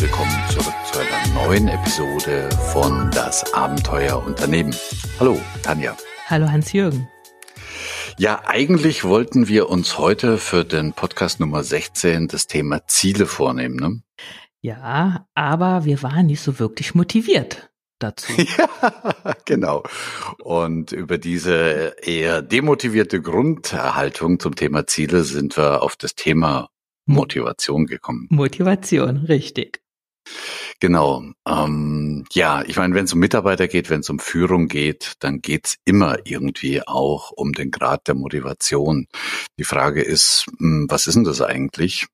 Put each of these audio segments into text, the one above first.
willkommen zurück zu einer neuen Episode von Das Abenteuer Unternehmen. Hallo, Tanja. Hallo, Hans-Jürgen. Ja, eigentlich wollten wir uns heute für den Podcast Nummer 16 das Thema Ziele vornehmen, ne? Ja, aber wir waren nicht so wirklich motiviert dazu. Ja, genau. Und über diese eher demotivierte Grundhaltung zum Thema Ziele sind wir auf das Thema Motivation gekommen. Motivation, richtig. Genau. Ähm, ja, ich meine, wenn es um Mitarbeiter geht, wenn es um Führung geht, dann geht's immer irgendwie auch um den Grad der Motivation. Die Frage ist, hm, was ist denn das eigentlich?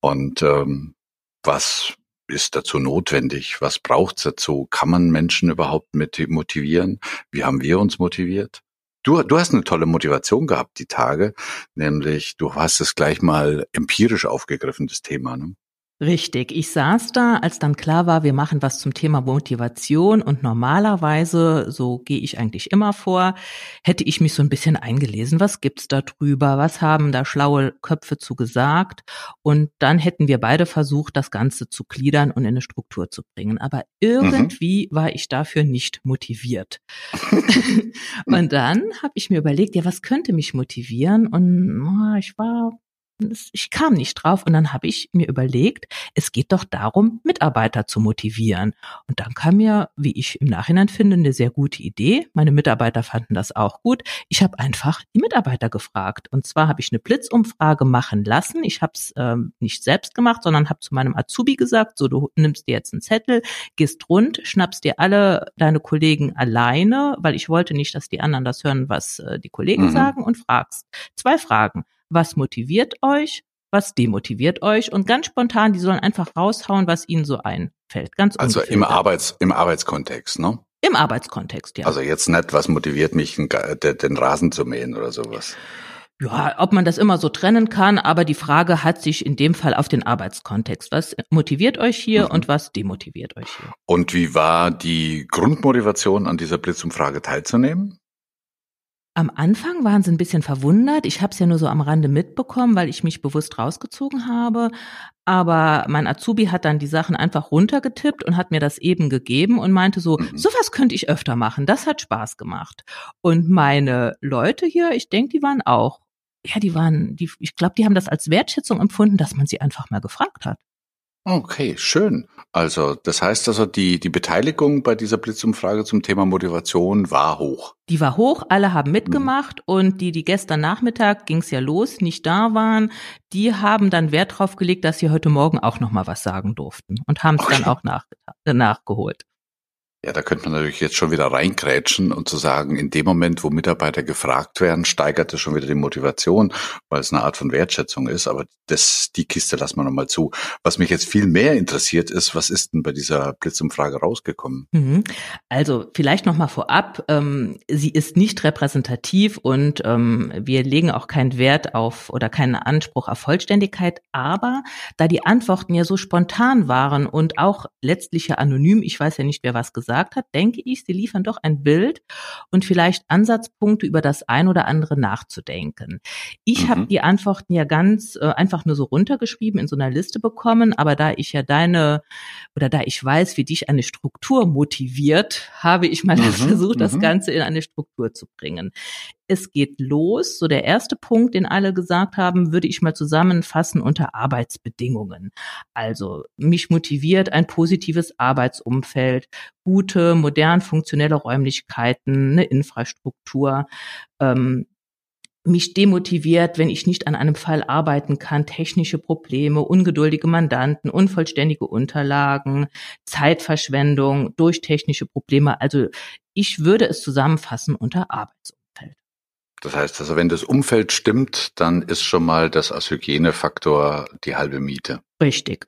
Und ähm, was ist dazu notwendig? Was braucht's dazu? Kann man Menschen überhaupt mit motivieren? Wie haben wir uns motiviert? Du, du hast eine tolle Motivation gehabt, die Tage, nämlich du hast es gleich mal empirisch aufgegriffen, das Thema. Ne? Richtig. Ich saß da, als dann klar war, wir machen was zum Thema Motivation und normalerweise, so gehe ich eigentlich immer vor, hätte ich mich so ein bisschen eingelesen, was gibt's da drüber, was haben da schlaue Köpfe zu gesagt und dann hätten wir beide versucht, das Ganze zu gliedern und in eine Struktur zu bringen. Aber irgendwie mhm. war ich dafür nicht motiviert. und dann habe ich mir überlegt, ja, was könnte mich motivieren und oh, ich war ich kam nicht drauf und dann habe ich mir überlegt, es geht doch darum, Mitarbeiter zu motivieren. Und dann kam mir, wie ich im Nachhinein finde, eine sehr gute Idee. Meine Mitarbeiter fanden das auch gut. Ich habe einfach die Mitarbeiter gefragt. Und zwar habe ich eine Blitzumfrage machen lassen. Ich habe es ähm, nicht selbst gemacht, sondern habe zu meinem Azubi gesagt, so du nimmst dir jetzt einen Zettel, gehst rund, schnappst dir alle deine Kollegen alleine, weil ich wollte nicht, dass die anderen das hören, was äh, die Kollegen mhm. sagen und fragst. Zwei Fragen was motiviert euch, was demotiviert euch und ganz spontan, die sollen einfach raushauen, was ihnen so einfällt. Ganz Also im Arbeits, im Arbeitskontext, ne? Im Arbeitskontext, ja. Also jetzt nicht, was motiviert mich, den Rasen zu mähen oder sowas. Ja, ob man das immer so trennen kann, aber die Frage hat sich in dem Fall auf den Arbeitskontext. Was motiviert euch hier mhm. und was demotiviert euch hier? Und wie war die Grundmotivation, an dieser Blitzumfrage teilzunehmen? Am Anfang waren sie ein bisschen verwundert. Ich habe es ja nur so am Rande mitbekommen, weil ich mich bewusst rausgezogen habe. Aber mein Azubi hat dann die Sachen einfach runtergetippt und hat mir das eben gegeben und meinte so, mhm. sowas könnte ich öfter machen. Das hat Spaß gemacht. Und meine Leute hier, ich denke, die waren auch, ja, die waren, die, ich glaube, die haben das als Wertschätzung empfunden, dass man sie einfach mal gefragt hat. Okay, schön. Also, das heißt also, die, die Beteiligung bei dieser Blitzumfrage zum Thema Motivation war hoch. Die war hoch, alle haben mitgemacht mhm. und die, die gestern Nachmittag ging's ja los, nicht da waren, die haben dann Wert drauf gelegt, dass sie heute Morgen auch noch mal was sagen durften und haben es okay. dann auch nach, nachgeholt. Ja, da könnte man natürlich jetzt schon wieder reinkrätschen und zu sagen, in dem Moment, wo Mitarbeiter gefragt werden, steigert es schon wieder die Motivation, weil es eine Art von Wertschätzung ist. Aber das, die Kiste lassen wir nochmal zu. Was mich jetzt viel mehr interessiert ist, was ist denn bei dieser Blitzumfrage rausgekommen? Mhm. Also vielleicht nochmal vorab, ähm, sie ist nicht repräsentativ und ähm, wir legen auch keinen Wert auf oder keinen Anspruch auf Vollständigkeit. Aber da die Antworten ja so spontan waren und auch letztlich ja anonym, ich weiß ja nicht, wer was gesagt gesagt hat, denke ich, sie liefern doch ein Bild und vielleicht Ansatzpunkte über das ein oder andere nachzudenken. Ich mhm. habe die Antworten ja ganz äh, einfach nur so runtergeschrieben in so einer Liste bekommen, aber da ich ja deine oder da ich weiß, wie dich eine Struktur motiviert, habe ich mal mhm. versucht, das mhm. Ganze in eine Struktur zu bringen es geht los. So der erste Punkt, den alle gesagt haben, würde ich mal zusammenfassen unter Arbeitsbedingungen. Also mich motiviert ein positives Arbeitsumfeld, gute, modern funktionelle Räumlichkeiten, eine Infrastruktur. Ähm, mich demotiviert, wenn ich nicht an einem Fall arbeiten kann, technische Probleme, ungeduldige Mandanten, unvollständige Unterlagen, Zeitverschwendung durch technische Probleme. Also ich würde es zusammenfassen unter Arbeitsumfeld. Das heißt also, wenn das Umfeld stimmt, dann ist schon mal das als Hygienefaktor die halbe Miete. Richtig.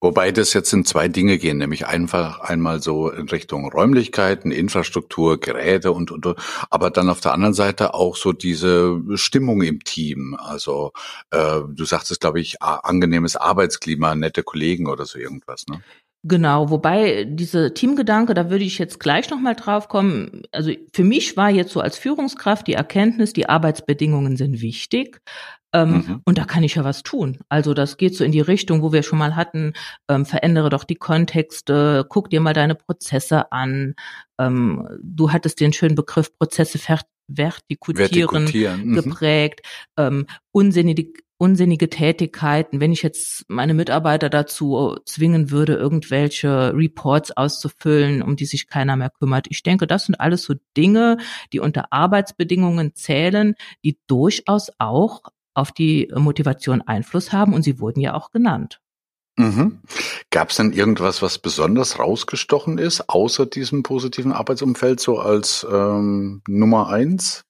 Wobei das jetzt in zwei Dinge gehen, nämlich einfach einmal so in Richtung Räumlichkeiten, Infrastruktur, Geräte und, und, aber dann auf der anderen Seite auch so diese Stimmung im Team. Also äh, du sagtest, glaube ich, angenehmes Arbeitsklima, nette Kollegen oder so irgendwas, ne? Genau, wobei diese Teamgedanke, da würde ich jetzt gleich nochmal drauf kommen. Also für mich war jetzt so als Führungskraft die Erkenntnis, die Arbeitsbedingungen sind wichtig. Ähm, mhm. Und da kann ich ja was tun. Also das geht so in die Richtung, wo wir schon mal hatten, ähm, verändere doch die Kontexte, guck dir mal deine Prozesse an. Ähm, du hattest den schönen Begriff Prozesse vertikutieren, vertikutieren. Mhm. geprägt, ähm, unsinnige, unsinnige Tätigkeiten, wenn ich jetzt meine Mitarbeiter dazu zwingen würde, irgendwelche Reports auszufüllen, um die sich keiner mehr kümmert. Ich denke, das sind alles so Dinge, die unter Arbeitsbedingungen zählen, die durchaus auch auf die Motivation Einfluss haben und sie wurden ja auch genannt. Mhm. Gab es denn irgendwas, was besonders rausgestochen ist, außer diesem positiven Arbeitsumfeld, so als ähm, Nummer eins?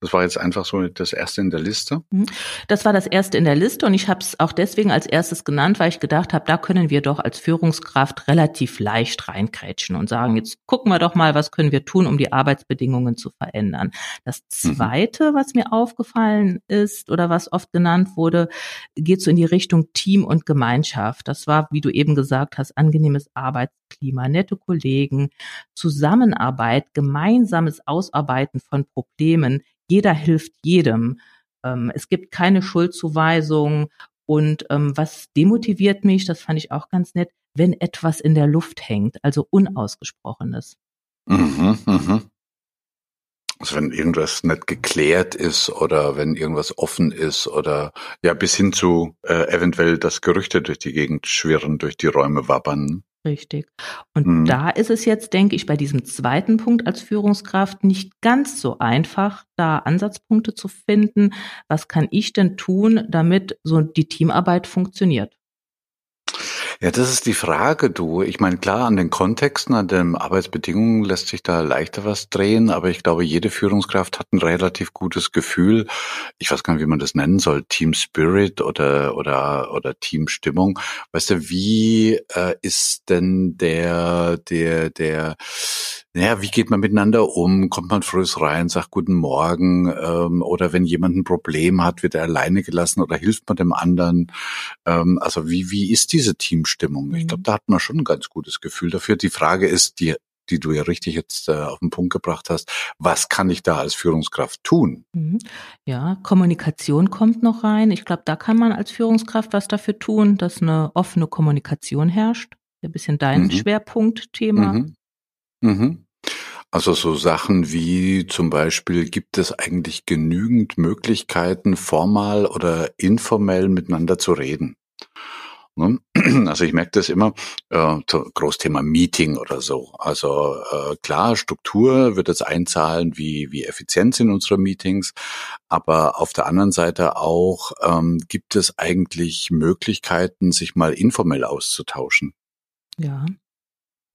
Das war jetzt einfach so das erste in der Liste. Mhm. Das war das erste in der Liste und ich habe es auch deswegen als erstes genannt, weil ich gedacht habe, da können wir doch als Führungskraft relativ leicht reinkrätschen und sagen, jetzt gucken wir doch mal, was können wir tun, um die Arbeitsbedingungen zu verändern. Das mhm. zweite, mhm. was mir aufgefallen ist oder was oft genannt wurde, geht so in die Richtung Team und Gemeinschaft. Das war, wie du eben gesagt hast, angenehmes Arbeitsklima, nette Kollegen, Zusammenarbeit, gemeinsames Ausarbeiten von Problemen jeder hilft jedem. Ähm, es gibt keine Schuldzuweisung. Und ähm, was demotiviert mich, das fand ich auch ganz nett, wenn etwas in der Luft hängt, also Unausgesprochenes. Mhm, mhm. Also wenn irgendwas nicht geklärt ist oder wenn irgendwas offen ist oder ja bis hin zu äh, eventuell, dass Gerüchte durch die Gegend schwirren, durch die Räume wabbern. Richtig. Und mhm. da ist es jetzt, denke ich, bei diesem zweiten Punkt als Führungskraft nicht ganz so einfach, da Ansatzpunkte zu finden. Was kann ich denn tun, damit so die Teamarbeit funktioniert? Ja, das ist die Frage, du. Ich meine, klar, an den Kontexten, an den Arbeitsbedingungen lässt sich da leichter was drehen, aber ich glaube, jede Führungskraft hat ein relativ gutes Gefühl. Ich weiß gar nicht, wie man das nennen soll, Team Spirit oder oder oder Teamstimmung. Weißt du, wie äh, ist denn der der der naja, wie geht man miteinander um? Kommt man früh rein, sagt Guten Morgen? Ähm, oder wenn jemand ein Problem hat, wird er alleine gelassen oder hilft man dem anderen? Ähm, also wie, wie ist diese Teamstimmung? Ich glaube, mhm. da hat man schon ein ganz gutes Gefühl dafür. Die Frage ist, die die du ja richtig jetzt äh, auf den Punkt gebracht hast. Was kann ich da als Führungskraft tun? Mhm. Ja, Kommunikation kommt noch rein. Ich glaube, da kann man als Führungskraft was dafür tun, dass eine offene Kommunikation herrscht. Ein bisschen dein mhm. Schwerpunktthema. Mhm. Mhm. Also so Sachen wie zum Beispiel, gibt es eigentlich genügend Möglichkeiten, formal oder informell miteinander zu reden? Ne? Also ich merke das immer, äh, Großthema Meeting oder so. Also äh, klar, Struktur wird jetzt einzahlen, wie, wie effizient sind unsere Meetings, aber auf der anderen Seite auch, ähm, gibt es eigentlich Möglichkeiten, sich mal informell auszutauschen? Ja,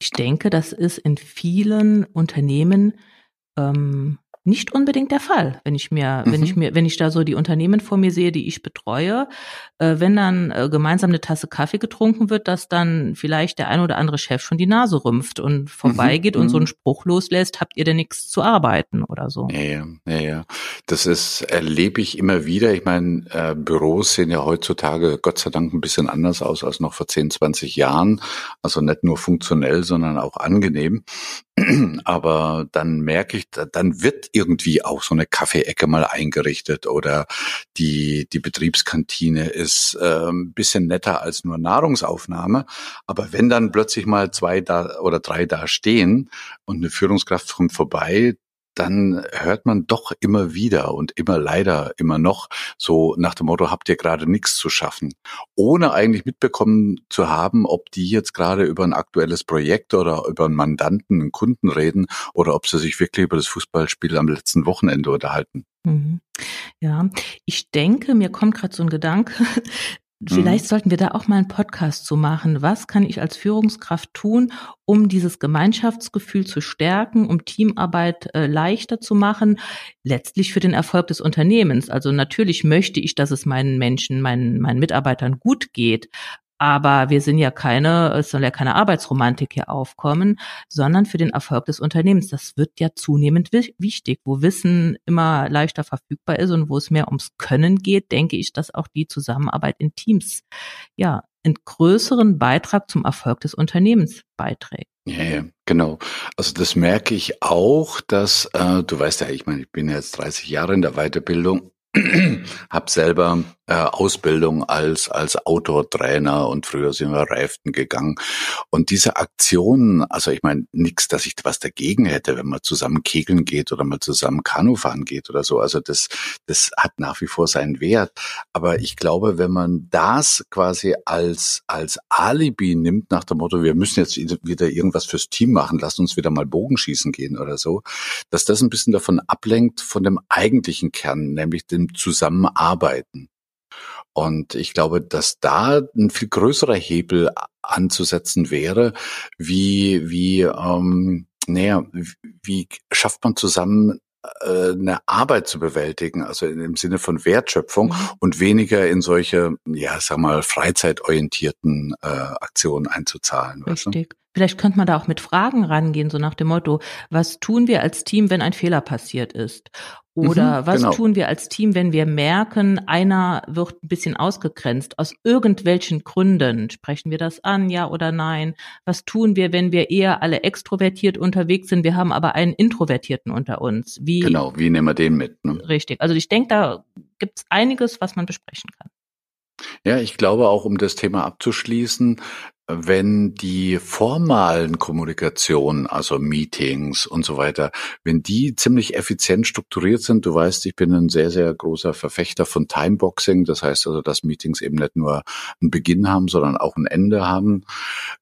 ich denke, das ist in vielen Unternehmen ähm, nicht unbedingt der Fall, wenn ich mir, mhm. wenn ich mir, wenn ich da so die Unternehmen vor mir sehe, die ich betreue, äh, wenn dann äh, gemeinsam eine Tasse Kaffee getrunken wird, dass dann vielleicht der ein oder andere Chef schon die Nase rümpft und vorbeigeht mhm. und so einen mhm. Spruch loslässt, habt ihr denn nichts zu arbeiten oder so. Ja, ja, ja, ja. Das ist, erlebe ich immer wieder. Ich meine, äh, Büros sehen ja heutzutage Gott sei Dank ein bisschen anders aus als noch vor 10, 20 Jahren. Also nicht nur funktionell, sondern auch angenehm. Aber dann merke ich, dann wird irgendwie auch so eine Kaffeeecke mal eingerichtet oder die, die Betriebskantine ist äh, ein bisschen netter als nur Nahrungsaufnahme. Aber wenn dann plötzlich mal zwei da oder drei da stehen und eine Führungskraft kommt vorbei, dann hört man doch immer wieder und immer leider immer noch so nach dem Motto, habt ihr gerade nichts zu schaffen, ohne eigentlich mitbekommen zu haben, ob die jetzt gerade über ein aktuelles Projekt oder über einen Mandanten, einen Kunden reden oder ob sie sich wirklich über das Fußballspiel am letzten Wochenende unterhalten. Mhm. Ja, ich denke, mir kommt gerade so ein Gedanke, Vielleicht mhm. sollten wir da auch mal einen Podcast zu machen. Was kann ich als Führungskraft tun, um dieses Gemeinschaftsgefühl zu stärken, um Teamarbeit äh, leichter zu machen, letztlich für den Erfolg des Unternehmens. Also natürlich möchte ich, dass es meinen Menschen, meinen, meinen Mitarbeitern gut geht. Aber wir sind ja keine, es soll ja keine Arbeitsromantik hier aufkommen, sondern für den Erfolg des Unternehmens. Das wird ja zunehmend wichtig. Wo Wissen immer leichter verfügbar ist und wo es mehr ums Können geht, denke ich, dass auch die Zusammenarbeit in Teams ja einen größeren Beitrag zum Erfolg des Unternehmens beiträgt. Ja, ja, genau. Also das merke ich auch, dass, äh, du weißt ja, ich meine, ich bin jetzt 30 Jahre in der Weiterbildung habe selber äh, Ausbildung als als Outdoor-Trainer und früher sind wir Raften gegangen und diese Aktionen, also ich meine nichts, dass ich was dagegen hätte, wenn man zusammen kegeln geht oder mal zusammen Kanu fahren geht oder so. Also das das hat nach wie vor seinen Wert. Aber ich glaube, wenn man das quasi als als Alibi nimmt nach dem Motto, wir müssen jetzt wieder irgendwas fürs Team machen, lasst uns wieder mal Bogenschießen gehen oder so, dass das ein bisschen davon ablenkt von dem eigentlichen Kern, nämlich dem Zusammenarbeiten. Und ich glaube, dass da ein viel größerer Hebel anzusetzen wäre, wie, wie, ähm, naja, wie schafft man zusammen äh, eine Arbeit zu bewältigen, also im Sinne von Wertschöpfung mhm. und weniger in solche, ja, sag mal, freizeitorientierten äh, Aktionen einzuzahlen. Richtig. Vielleicht könnte man da auch mit Fragen rangehen, so nach dem Motto, was tun wir als Team, wenn ein Fehler passiert ist? Oder mhm, was genau. tun wir als Team, wenn wir merken, einer wird ein bisschen ausgegrenzt aus irgendwelchen Gründen? Sprechen wir das an, ja oder nein? Was tun wir, wenn wir eher alle extrovertiert unterwegs sind, wir haben aber einen Introvertierten unter uns? Wie, genau, wie nehmen wir den mit? Ne? Richtig. Also ich denke, da gibt es einiges, was man besprechen kann. Ja, ich glaube auch, um das Thema abzuschließen, wenn die formalen Kommunikationen, also Meetings und so weiter, wenn die ziemlich effizient strukturiert sind, du weißt, ich bin ein sehr, sehr großer Verfechter von Timeboxing, das heißt also, dass Meetings eben nicht nur einen Beginn haben, sondern auch ein Ende haben,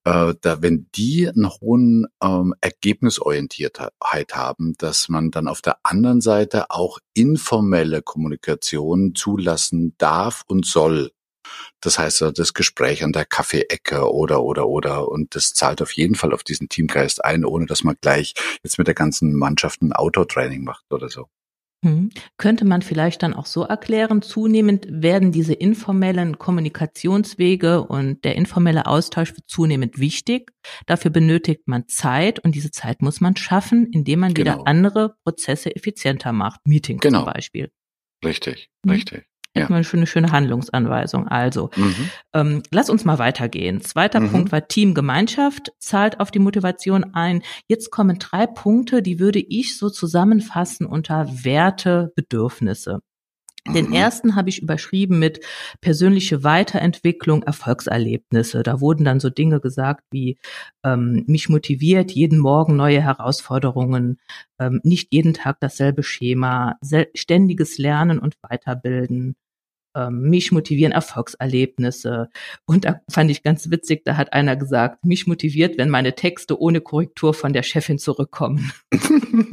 äh, da, wenn die einen hohen ähm, Ergebnisorientiertheit haben, dass man dann auf der anderen Seite auch informelle Kommunikation zulassen darf und soll. Das heißt, das Gespräch an der Kaffeeecke oder, oder, oder. Und das zahlt auf jeden Fall auf diesen Teamgeist ein, ohne dass man gleich jetzt mit der ganzen Mannschaft ein Outdoor-Training macht oder so. Hm. Könnte man vielleicht dann auch so erklären, zunehmend werden diese informellen Kommunikationswege und der informelle Austausch zunehmend wichtig. Dafür benötigt man Zeit und diese Zeit muss man schaffen, indem man genau. wieder andere Prozesse effizienter macht. Meetings genau. zum Beispiel. Richtig, hm. richtig. Ja. Mal eine schöne Handlungsanweisung. Also, mhm. ähm, lass uns mal weitergehen. Zweiter mhm. Punkt war Teamgemeinschaft, zahlt auf die Motivation ein. Jetzt kommen drei Punkte, die würde ich so zusammenfassen unter Werte, Bedürfnisse. Den mhm. ersten habe ich überschrieben mit persönliche Weiterentwicklung, Erfolgserlebnisse. Da wurden dann so Dinge gesagt wie ähm, mich motiviert jeden Morgen neue Herausforderungen, ähm, nicht jeden Tag dasselbe Schema, ständiges Lernen und Weiterbilden, ähm, mich motivieren Erfolgserlebnisse. Und da fand ich ganz witzig, da hat einer gesagt, mich motiviert, wenn meine Texte ohne Korrektur von der Chefin zurückkommen.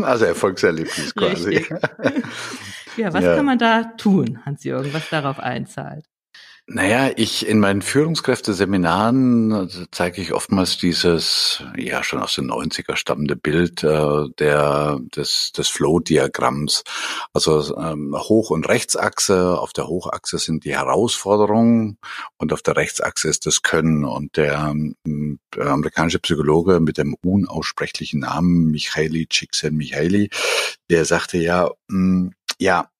Also Erfolgserlebnis quasi. ja, was ja. kann man da tun, Hans-Jürgen, was darauf einzahlt? Naja, ich in meinen Führungskräfteseminaren also zeige ich oftmals dieses, ja schon aus den 90er stammende Bild äh, der, des, des Flow-Diagramms. Also ähm, Hoch- und Rechtsachse, auf der Hochachse sind die Herausforderungen und auf der Rechtsachse ist das Können. Und der, ähm, der amerikanische Psychologe mit dem unaussprechlichen Namen Michaeli Csikszentmihalyi, der sagte ja, mh, mm, ja,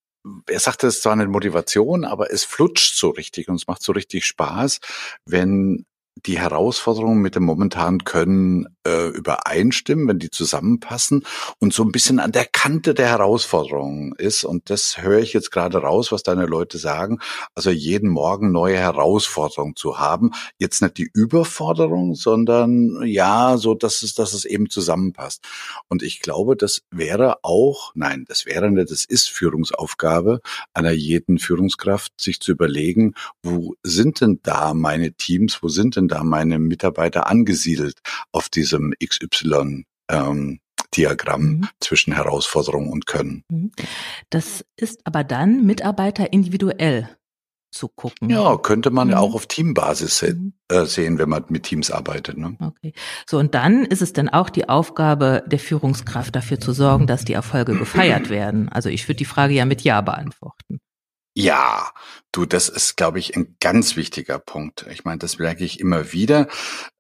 er sagte, es ist zwar eine Motivation, aber es flutscht so richtig und es macht so richtig Spaß, wenn die Herausforderungen mit dem momentanen Können äh, übereinstimmen, wenn die zusammenpassen und so ein bisschen an der Kante der Herausforderungen ist. Und das höre ich jetzt gerade raus, was deine Leute sagen. Also jeden Morgen neue Herausforderungen zu haben. Jetzt nicht die Überforderung, sondern ja, so, dass es, dass es eben zusammenpasst. Und ich glaube, das wäre auch, nein, das wäre nicht, das ist Führungsaufgabe einer jeden Führungskraft, sich zu überlegen, wo sind denn da meine Teams, wo sind denn da meine Mitarbeiter angesiedelt auf diesem XY ähm, Diagramm mhm. zwischen Herausforderung und Können. Mhm. Das ist aber dann Mitarbeiter individuell zu gucken. Ja, könnte man mhm. auch auf Teambasis mhm. äh, sehen, wenn man mit Teams arbeitet. Ne? Okay. So, und dann ist es dann auch die Aufgabe der Führungskraft dafür zu sorgen, dass die Erfolge gefeiert werden. Also ich würde die Frage ja mit Ja beantworten. Ja, du, das ist, glaube ich, ein ganz wichtiger Punkt. Ich meine, das merke ich immer wieder.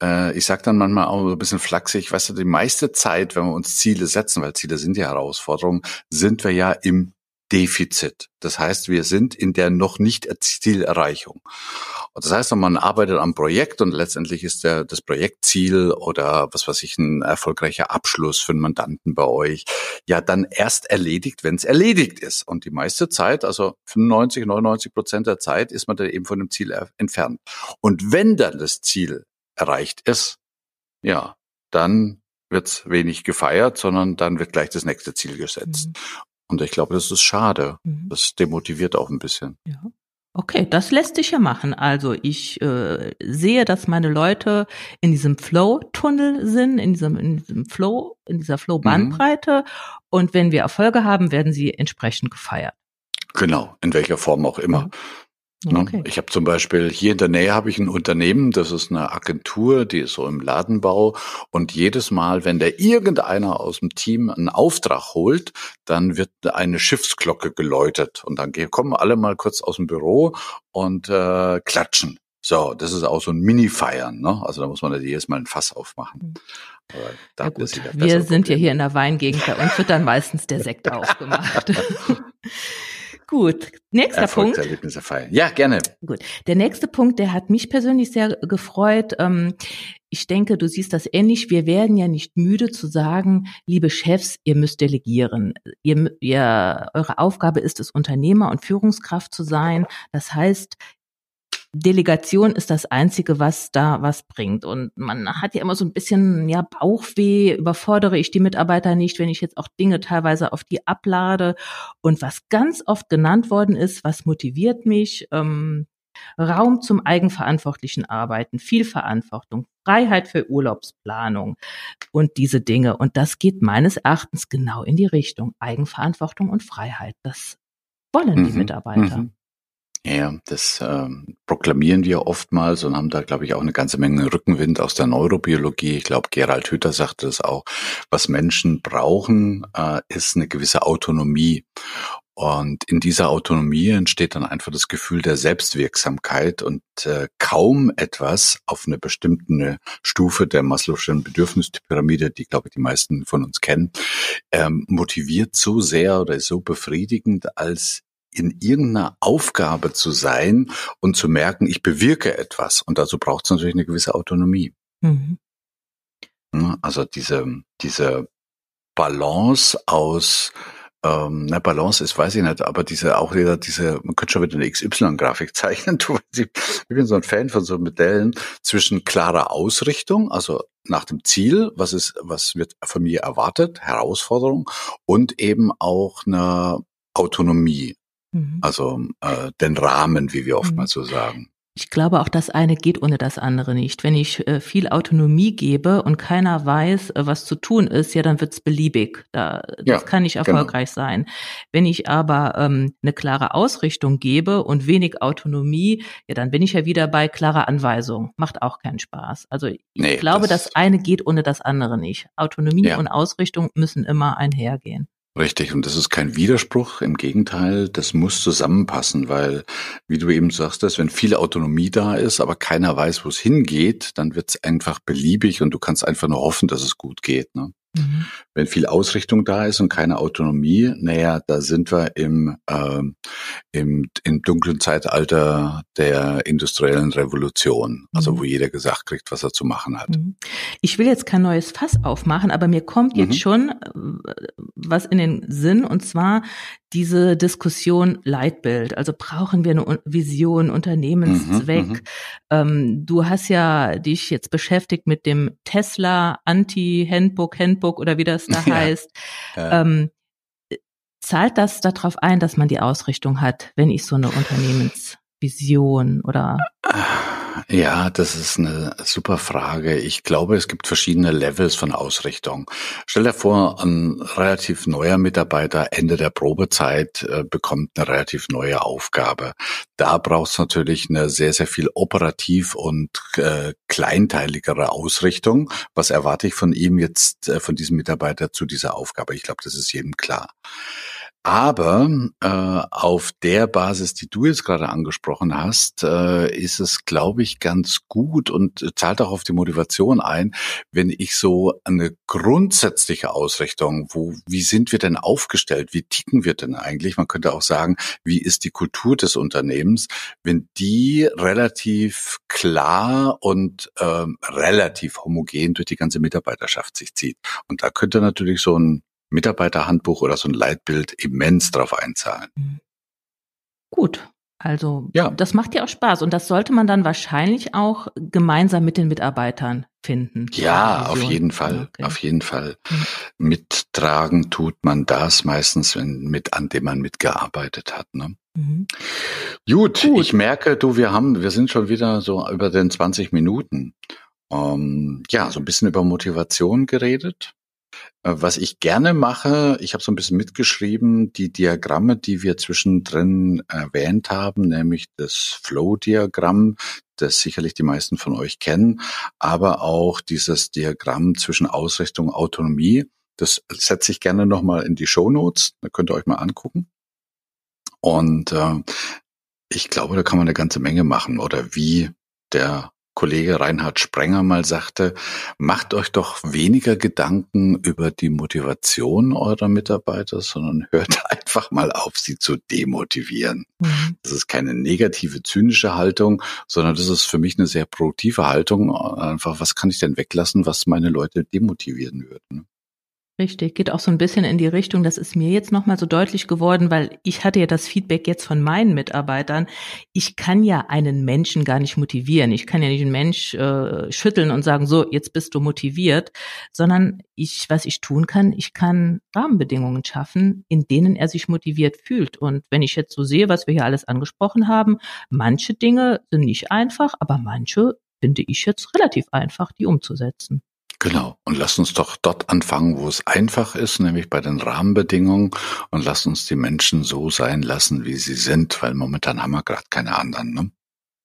Äh, ich sage dann manchmal auch so ein bisschen flachsig, weißt du, die meiste Zeit, wenn wir uns Ziele setzen, weil Ziele sind ja Herausforderungen, sind wir ja im Zieldefizit. Das heißt, wir sind in der noch nicht Zielerreichung. Und das heißt, man arbeitet am Projekt und letztendlich ist der, das Projektziel oder was weiß ich, ein erfolgreicher Abschluss für einen Mandanten bei euch, ja dann erst erledigt, wenn es erledigt ist. Und die meiste Zeit, also 95, 99 Prozent der Zeit, ist man dann eben von dem Ziel entfernt. Und wenn dann das Ziel erreicht ist, ja, dann wird wenig gefeiert, sondern dann wird gleich das nächste Ziel gesetzt. Mhm. Und ich glaube, das ist schade. Mhm. Das demotiviert auch ein bisschen. Ja. Okay, das lässt sich ja machen. Also ich äh, sehe, dass meine Leute in diesem Flow-Tunnel sind, in diesem, in diesem Flow, in dieser Flow-Bandbreite. Mhm. Und wenn wir Erfolge haben, werden sie entsprechend gefeiert. Genau, in welcher Form auch immer. Mhm. Ne? Okay. Ich habe zum Beispiel hier in der Nähe habe ich ein Unternehmen, das ist eine Agentur, die ist so im Ladenbau und jedes Mal, wenn der irgendeiner aus dem Team einen Auftrag holt, dann wird eine Schiffsglocke geläutet und dann kommen alle mal kurz aus dem Büro und äh, klatschen. So, das ist auch so ein Mini-Feiern, ne? Also da muss man jedes Mal ein Fass aufmachen. Mhm. ja gut, wir sind ja hier in der Weingegend, bei uns wird dann meistens der Sekt aufgemacht. Gut, nächster Punkt. feiern. Ja, gerne. Gut, der nächste Punkt, der hat mich persönlich sehr gefreut. Ähm, ich denke, du siehst das ähnlich. Wir werden ja nicht müde zu sagen, liebe Chefs, ihr müsst delegieren. Ihr, ihr, eure Aufgabe ist es, Unternehmer und Führungskraft zu sein. Das heißt, Delegation ist das Einzige, was da was bringt. Und man hat ja immer so ein bisschen, ja, Bauchweh, überfordere ich die Mitarbeiter nicht, wenn ich jetzt auch Dinge teilweise auf die ablade. Und was ganz oft genannt worden ist, was motiviert mich, ähm, Raum zum eigenverantwortlichen Arbeiten, viel Verantwortung, Freiheit für Urlaubsplanung und diese Dinge. Und das geht meines Erachtens genau in die Richtung Eigenverantwortung und Freiheit. Das wollen die mhm. Mitarbeiter. Mhm. Ja, das ähm, proklamieren wir oftmals und haben da, glaube ich, auch eine ganze Menge Rückenwind aus der Neurobiologie. Ich glaube, Gerald Hüther sagte das auch. Was Menschen brauchen, äh, ist eine gewisse Autonomie. Und in dieser Autonomie entsteht dann einfach das Gefühl der Selbstwirksamkeit und äh, kaum etwas auf einer bestimmten Stufe der Maslow'schen Bedürfnispyramide, die glaube ich die meisten von uns kennen, ähm, motiviert so sehr oder ist so befriedigend, als in irgendeiner Aufgabe zu sein und zu merken, ich bewirke etwas. Und dazu braucht es natürlich eine gewisse Autonomie. Mhm. Also diese, diese Balance aus ähm, na, Balance ist, weiß ich nicht, aber diese auch wieder diese, man könnte schon wieder eine XY-Grafik zeichnen. ich bin so ein Fan von so Modellen zwischen klarer Ausrichtung, also nach dem Ziel, was ist, was wird von mir erwartet, Herausforderung und eben auch eine Autonomie. Mhm. Also äh, den Rahmen, wie wir oftmals mhm. so sagen. Ich glaube, auch das eine geht ohne das andere nicht. Wenn ich äh, viel Autonomie gebe und keiner weiß, äh, was zu tun ist, ja, dann wird's beliebig. Da, das ja, kann nicht genau. erfolgreich genau. sein. Wenn ich aber ähm, eine klare Ausrichtung gebe und wenig Autonomie, ja, dann bin ich ja wieder bei klarer Anweisung. Macht auch keinen Spaß. Also ich nee, glaube, das, das, eine geht ohne das andere nicht. Autonomie ja. und Ausrichtung müssen immer einhergehen. Richtig, und das ist kein Widerspruch, im Gegenteil, das muss zusammenpassen, weil, wie du eben sagst, dass wenn viel Autonomie da ist, aber keiner weiß, wo es hingeht, dann wird es einfach beliebig und du kannst einfach nur hoffen, dass es gut geht. Ne? Mhm. Wenn viel Ausrichtung da ist und keine Autonomie, naja, da sind wir im, äh, im, im dunklen Zeitalter der industriellen Revolution, also mhm. wo jeder gesagt kriegt, was er zu machen hat. Mhm. Ich will jetzt kein neues Fass aufmachen, aber mir kommt jetzt mhm. schon äh, was in den Sinn und zwar diese Diskussion Leitbild. Also brauchen wir eine Vision, Unternehmenszweck. Mhm, mhm, ähm, du hast ja dich jetzt beschäftigt mit dem Tesla Anti-Handbook, Handbook oder wie das da ja. heißt. Ja. Ähm, zahlt das darauf ein, dass man die Ausrichtung hat, wenn ich so eine Unternehmensvision oder? Ja, das ist eine super Frage. Ich glaube, es gibt verschiedene Levels von Ausrichtung. Stell dir vor, ein relativ neuer Mitarbeiter Ende der Probezeit äh, bekommt eine relativ neue Aufgabe. Da braucht es natürlich eine sehr, sehr viel operativ und äh, kleinteiligere Ausrichtung. Was erwarte ich von ihm jetzt, äh, von diesem Mitarbeiter zu dieser Aufgabe? Ich glaube, das ist jedem klar. Aber äh, auf der Basis, die du jetzt gerade angesprochen hast, äh, ist es, glaube ich, ganz gut und zahlt auch auf die Motivation ein, wenn ich so eine grundsätzliche Ausrichtung, wo, wie sind wir denn aufgestellt, wie ticken wir denn eigentlich? Man könnte auch sagen, wie ist die Kultur des Unternehmens, wenn die relativ klar und ähm, relativ homogen durch die ganze Mitarbeiterschaft sich zieht. Und da könnte natürlich so ein Mitarbeiterhandbuch oder so ein Leitbild immens drauf einzahlen. Mhm. Gut. Also, ja. das macht ja auch Spaß und das sollte man dann wahrscheinlich auch gemeinsam mit den Mitarbeitern finden. Ja, auf jeden Fall, okay. auf jeden Fall. Mhm. Mittragen tut man das meistens, wenn mit an dem man mitgearbeitet hat. Ne? Mhm. Gut, Gut, ich merke, du, wir haben, wir sind schon wieder so über den 20 Minuten. Ähm, ja, so ein bisschen über Motivation geredet. Äh, was ich gerne mache, ich habe so ein bisschen mitgeschrieben, die Diagramme, die wir zwischendrin erwähnt haben, nämlich das Flow-Diagramm, das sicherlich die meisten von euch kennen, aber auch dieses Diagramm zwischen Ausrichtung und Autonomie. Das setze ich gerne nochmal in die Show Notes, da könnt ihr euch mal angucken. Und äh, ich glaube, da kann man eine ganze Menge machen. Oder wie der Kollege Reinhard Sprenger mal sagte, macht euch doch weniger Gedanken über die Motivation eurer Mitarbeiter, sondern hört einfach mal auf, sie zu demotivieren. Mhm. Das ist keine negative, zynische Haltung, sondern das ist für mich eine sehr produktive Haltung. Einfach, was kann ich denn weglassen, was meine Leute demotivieren würde? Richtig, geht auch so ein bisschen in die Richtung, das ist mir jetzt nochmal so deutlich geworden, weil ich hatte ja das Feedback jetzt von meinen Mitarbeitern. Ich kann ja einen Menschen gar nicht motivieren. Ich kann ja nicht einen Mensch äh, schütteln und sagen, so, jetzt bist du motiviert, sondern ich, was ich tun kann, ich kann Rahmenbedingungen schaffen, in denen er sich motiviert fühlt. Und wenn ich jetzt so sehe, was wir hier alles angesprochen haben, manche Dinge sind nicht einfach, aber manche finde ich jetzt relativ einfach, die umzusetzen. Genau. Und lasst uns doch dort anfangen, wo es einfach ist, nämlich bei den Rahmenbedingungen. Und lasst uns die Menschen so sein lassen, wie sie sind, weil momentan haben wir gerade keine anderen. Ne?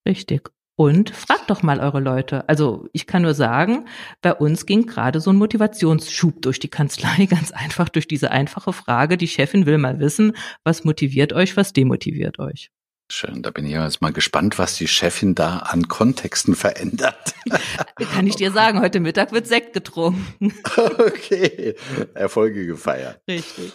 Richtig. Und fragt doch mal eure Leute. Also ich kann nur sagen, bei uns ging gerade so ein Motivationsschub durch die Kanzlei, ganz einfach durch diese einfache Frage. Die Chefin will mal wissen, was motiviert euch, was demotiviert euch. Schön, da bin ich jetzt mal gespannt, was die Chefin da an Kontexten verändert. Kann ich dir sagen, heute Mittag wird Sekt getrunken. Okay, Erfolge gefeiert. Richtig.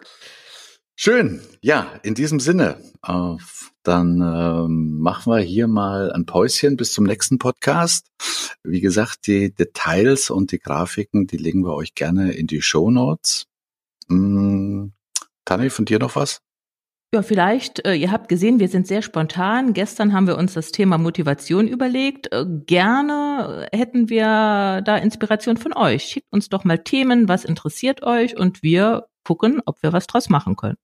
Schön, ja, in diesem Sinne, äh, dann ähm, machen wir hier mal ein Päuschen bis zum nächsten Podcast. Wie gesagt, die Details und die Grafiken, die legen wir euch gerne in die Show Notes. Hm, Tani, von dir noch was? Ja, vielleicht, äh, ihr habt gesehen, wir sind sehr spontan. Gestern haben wir uns das Thema Motivation überlegt. Äh, gerne hätten wir da Inspiration von euch. Schickt uns doch mal Themen, was interessiert euch und wir gucken, ob wir was draus machen können.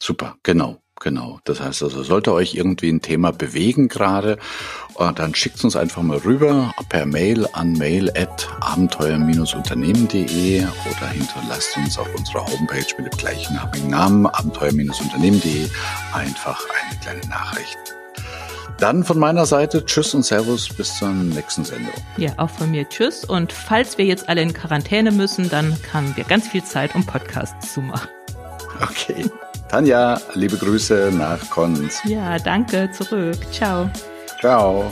Super, genau. Genau. Das heißt also, sollte euch irgendwie ein Thema bewegen gerade, äh, dann schickt uns einfach mal rüber per Mail an mail at abenteuer-unternehmen.de oder hinterlasst uns auf unserer Homepage mit dem gleichen Namen abenteuer-unternehmen.de einfach eine kleine Nachricht. Dann von meiner Seite Tschüss und Servus bis zur nächsten Sendung. Ja, auch von mir Tschüss. Und falls wir jetzt alle in Quarantäne müssen, dann haben wir ganz viel Zeit, um Podcasts zu machen. Okay. Tanja, liebe Grüße nach Konz. Ja, danke, zurück. Ciao. Ciao.